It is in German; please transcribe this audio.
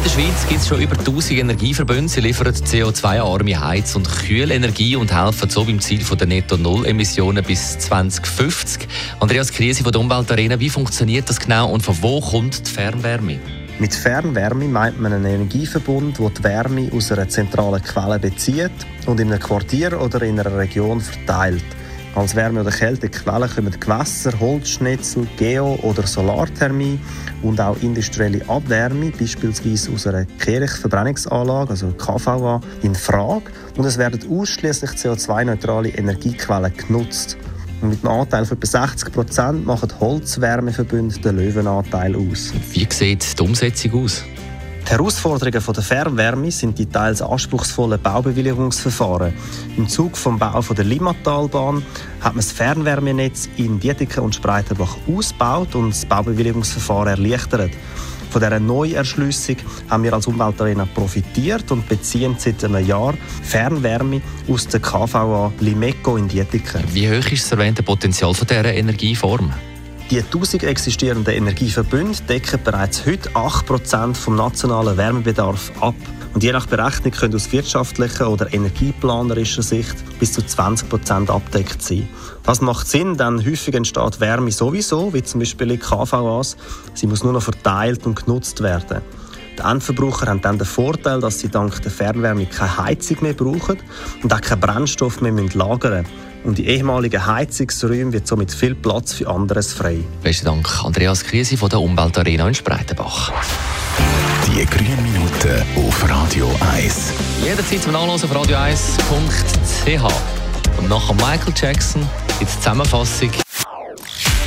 in der Schweiz gibt es schon über 1000 Energieverbünde. Sie liefern CO2-arme Heiz- und Kühlenergie und helfen so beim Ziel der Netto-Null-Emissionen bis 2050. Andreas Krise von der Umweltarena, wie funktioniert das genau und von wo kommt die Fernwärme? Mit Fernwärme meint man einen Energieverbund, der die Wärme aus einer zentralen Quelle bezieht und in einem Quartier oder in einer Region verteilt. Als Wärme- oder Kältequellen kommen Gewässer, Holzschnitzel, Geo- oder Solarthermie und auch industrielle Abwärme, beispielsweise aus einer Kirchverbrennungsanlage, also KVA, in Frage. Und es werden ausschließlich CO2-neutrale Energiequellen genutzt. Und mit einem Anteil von etwa 60 Prozent machen Holzwärmeverbünde den Löwenanteil aus. Wie sieht die Umsetzung aus? Die Herausforderungen der Fernwärme sind die teils anspruchsvollen Baubewilligungsverfahren. Im Zug vom Bau der Limmatalbahn hat man das Fernwärmenetz in Dietiken und Spreitenbach ausgebaut und das Baubewilligungsverfahren erleichtert. Von dieser Neuerschließung haben wir als Umweltarena profitiert und beziehen seit einem Jahr Fernwärme aus der KVA Limeco in Dietiken. Wie hoch ist das erwähnte Potenzial dieser Energieform? Die 1000 existierenden Energieverbünde decken bereits heute 8% vom nationalen Wärmebedarf ab. Und je nach Berechnung können aus wirtschaftlicher oder energieplanerischer Sicht bis zu 20% abdeckt sein. Das macht Sinn, denn häufig entsteht Wärme sowieso, wie zum Beispiel in KVAs. Sie muss nur noch verteilt und genutzt werden. Die Endverbraucher haben dann den Vorteil, dass sie dank der Fernwärme keine Heizung mehr brauchen und auch keinen Brennstoff mehr lagern müssen. Und die ehemaligen Heizungsräume wird somit viel Platz für anderes frei. Besten Dank, Andreas Krise von der Umweltarena in Spreitenbach. Die grünen Minuten auf Radio 1. Jederzeit zum Nachlesen auf radio1.ch. Und nachher Michael Jackson in der Zusammenfassung.